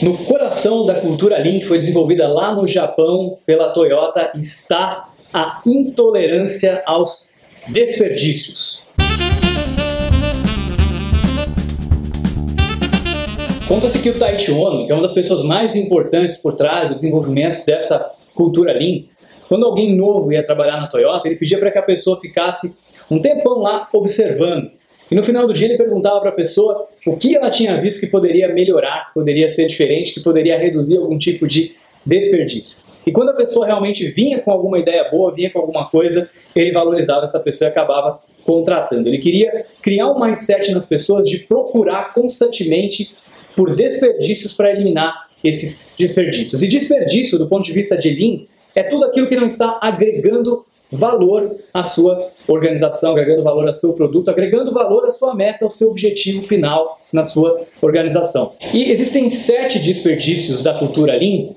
No coração da cultura Lean, que foi desenvolvida lá no Japão pela Toyota, está a intolerância aos desperdícios. Conta-se que o Taichi Ono, que é uma das pessoas mais importantes por trás do desenvolvimento dessa cultura Lean, quando alguém novo ia trabalhar na Toyota, ele pedia para que a pessoa ficasse um tempão lá observando e no final do dia ele perguntava para a pessoa o que ela tinha visto que poderia melhorar, que poderia ser diferente, que poderia reduzir algum tipo de desperdício. E quando a pessoa realmente vinha com alguma ideia boa, vinha com alguma coisa, ele valorizava essa pessoa e acabava contratando. Ele queria criar um mindset nas pessoas de procurar constantemente por desperdícios para eliminar esses desperdícios. E desperdício, do ponto de vista de Lean, é tudo aquilo que não está agregando valor à sua organização, agregando valor ao seu produto, agregando valor à sua meta, ao seu objetivo final na sua organização. E existem sete desperdícios da cultura Lean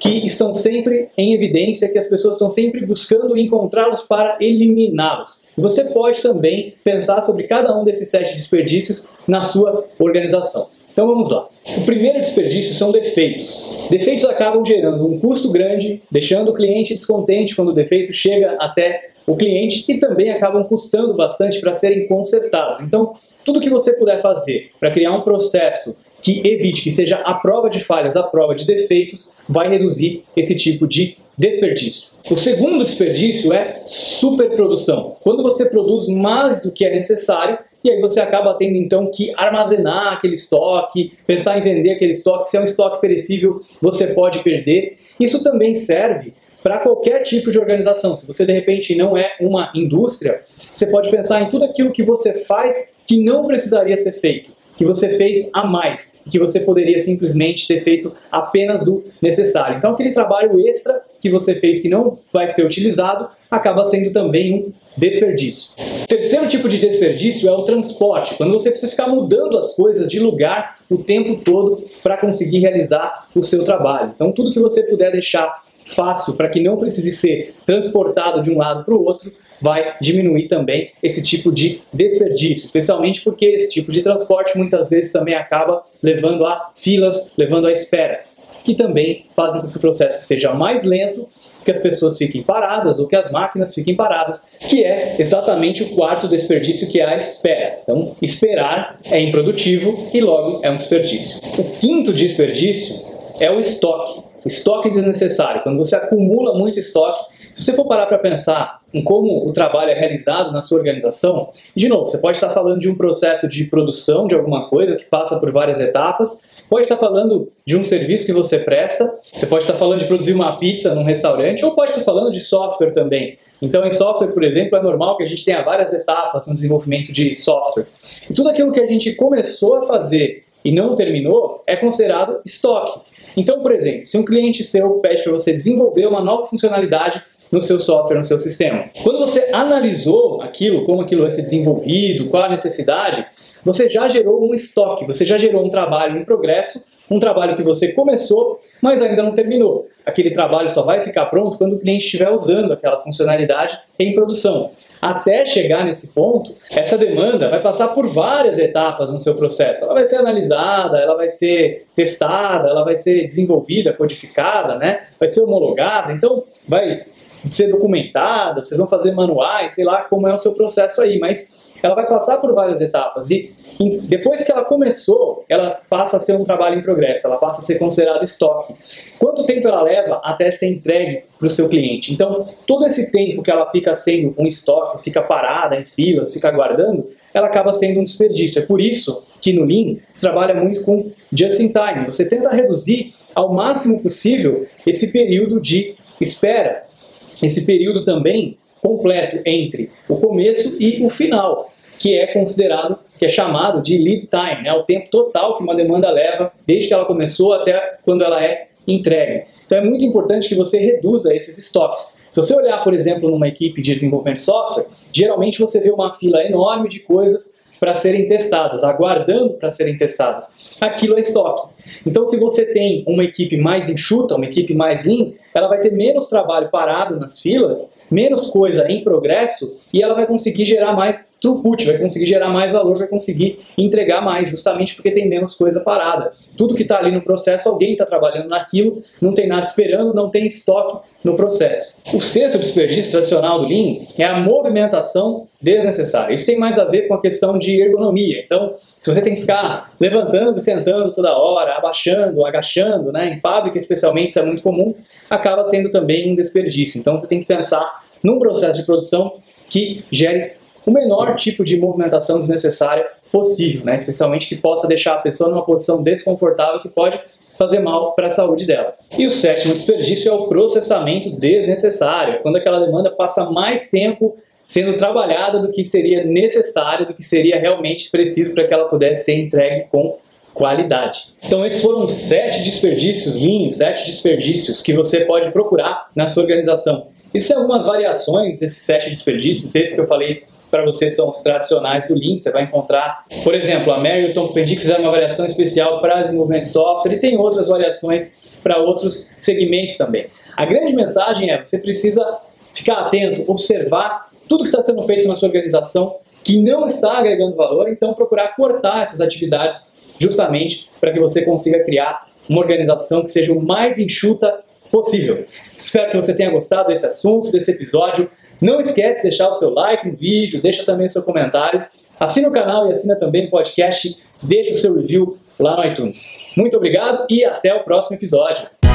que estão sempre em evidência, que as pessoas estão sempre buscando encontrá-los para eliminá-los. Você pode também pensar sobre cada um desses sete desperdícios na sua organização. Então vamos lá. O primeiro desperdício são defeitos. Defeitos acabam gerando um custo grande, deixando o cliente descontente quando o defeito chega até o cliente e também acabam custando bastante para serem consertados. Então, tudo que você puder fazer para criar um processo que evite que seja a prova de falhas, a prova de defeitos, vai reduzir esse tipo de desperdício. O segundo desperdício é superprodução. Quando você produz mais do que é necessário, e aí você acaba tendo então que armazenar aquele estoque, pensar em vender aquele estoque, se é um estoque perecível, você pode perder. Isso também serve para qualquer tipo de organização. Se você de repente não é uma indústria, você pode pensar em tudo aquilo que você faz que não precisaria ser feito que você fez a mais, que você poderia simplesmente ter feito apenas o necessário. Então, aquele trabalho extra que você fez que não vai ser utilizado acaba sendo também um desperdício. O terceiro tipo de desperdício é o transporte, quando você precisa ficar mudando as coisas de lugar o tempo todo para conseguir realizar o seu trabalho. Então, tudo que você puder deixar fácil para que não precise ser transportado de um lado para o outro, vai diminuir também esse tipo de desperdício, especialmente porque esse tipo de transporte muitas vezes também acaba levando a filas, levando a esperas, que também fazem com que o processo seja mais lento, que as pessoas fiquem paradas ou que as máquinas fiquem paradas, que é exatamente o quarto desperdício que é a espera. Então, esperar é improdutivo e logo é um desperdício. O quinto desperdício é o estoque. Estoque desnecessário. Quando você acumula muito estoque, se você for parar para pensar em como o trabalho é realizado na sua organização, de novo, você pode estar falando de um processo de produção de alguma coisa que passa por várias etapas, pode estar falando de um serviço que você presta, você pode estar falando de produzir uma pizza num restaurante, ou pode estar falando de software também. Então, em software, por exemplo, é normal que a gente tenha várias etapas no desenvolvimento de software. E tudo aquilo que a gente começou a fazer e não terminou é considerado estoque. Então, por exemplo, se um cliente seu pede para você desenvolver uma nova funcionalidade no seu software, no seu sistema. Quando você analisou aquilo, como aquilo vai ser desenvolvido, qual a necessidade, você já gerou um estoque, você já gerou um trabalho em progresso, um trabalho que você começou, mas ainda não terminou. Aquele trabalho só vai ficar pronto quando o cliente estiver usando aquela funcionalidade em produção. Até chegar nesse ponto, essa demanda vai passar por várias etapas no seu processo. Ela vai ser analisada, ela vai ser testada, ela vai ser desenvolvida, codificada, né? vai ser homologada. Então, vai ser documentada, vocês vão fazer manuais, sei lá como é o seu processo aí, mas ela vai passar por várias etapas e depois que ela começou, ela passa a ser um trabalho em progresso, ela passa a ser considerada estoque. Quanto tempo ela leva até ser entregue para o seu cliente? Então, todo esse tempo que ela fica sendo um estoque, fica parada em filas, fica aguardando, ela acaba sendo um desperdício. É por isso que no Lean se trabalha muito com just in time. Você tenta reduzir ao máximo possível esse período de espera esse período também completo entre o começo e o final, que é considerado, que é chamado de lead time, né? o tempo total que uma demanda leva desde que ela começou até quando ela é entregue. Então é muito importante que você reduza esses estoques. Se você olhar, por exemplo, numa equipe de desenvolvimento de software, geralmente você vê uma fila enorme de coisas para serem testadas, aguardando para serem testadas. Aquilo é estoque. Então, se você tem uma equipe mais enxuta, uma equipe mais lean, ela vai ter menos trabalho parado nas filas, menos coisa em progresso e ela vai conseguir gerar mais throughput, vai conseguir gerar mais valor, vai conseguir entregar mais, justamente porque tem menos coisa parada. Tudo que está ali no processo, alguém está trabalhando naquilo, não tem nada esperando, não tem estoque no processo. O sexto desperdício tradicional do Lean é a movimentação desnecessária. Isso tem mais a ver com a questão de ergonomia. Então, se você tem que ficar levantando e sentando toda hora, abaixando, agachando, né, em fábrica especialmente, isso é muito comum, acaba sendo também um desperdício. Então, você tem que pensar num processo de produção que gere o menor tipo de movimentação desnecessária possível, né? especialmente que possa deixar a pessoa numa posição desconfortável que pode fazer mal para a saúde dela. E o sétimo desperdício é o processamento desnecessário, quando aquela demanda passa mais tempo sendo trabalhada do que seria necessário, do que seria realmente preciso para que ela pudesse ser entregue com qualidade. Então esses foram sete desperdícios linhos, sete desperdícios que você pode procurar na sua organização. Existem algumas variações desses sete desperdícios, esses que eu falei para você são os tradicionais do Link, você vai encontrar, por exemplo, a Mary e o Tom fizeram uma variação especial para desenvolvimento de software e tem outras variações para outros segmentos também. A grande mensagem é, você precisa ficar atento, observar tudo que está sendo feito na sua organização que não está agregando valor, então procurar cortar essas atividades justamente para que você consiga criar uma organização que seja o mais enxuta possível. Espero que você tenha gostado desse assunto, desse episódio. Não esquece de deixar o seu like no vídeo, deixa também o seu comentário. Assina o canal e assina também o podcast. Deixa o seu review lá no iTunes. Muito obrigado e até o próximo episódio.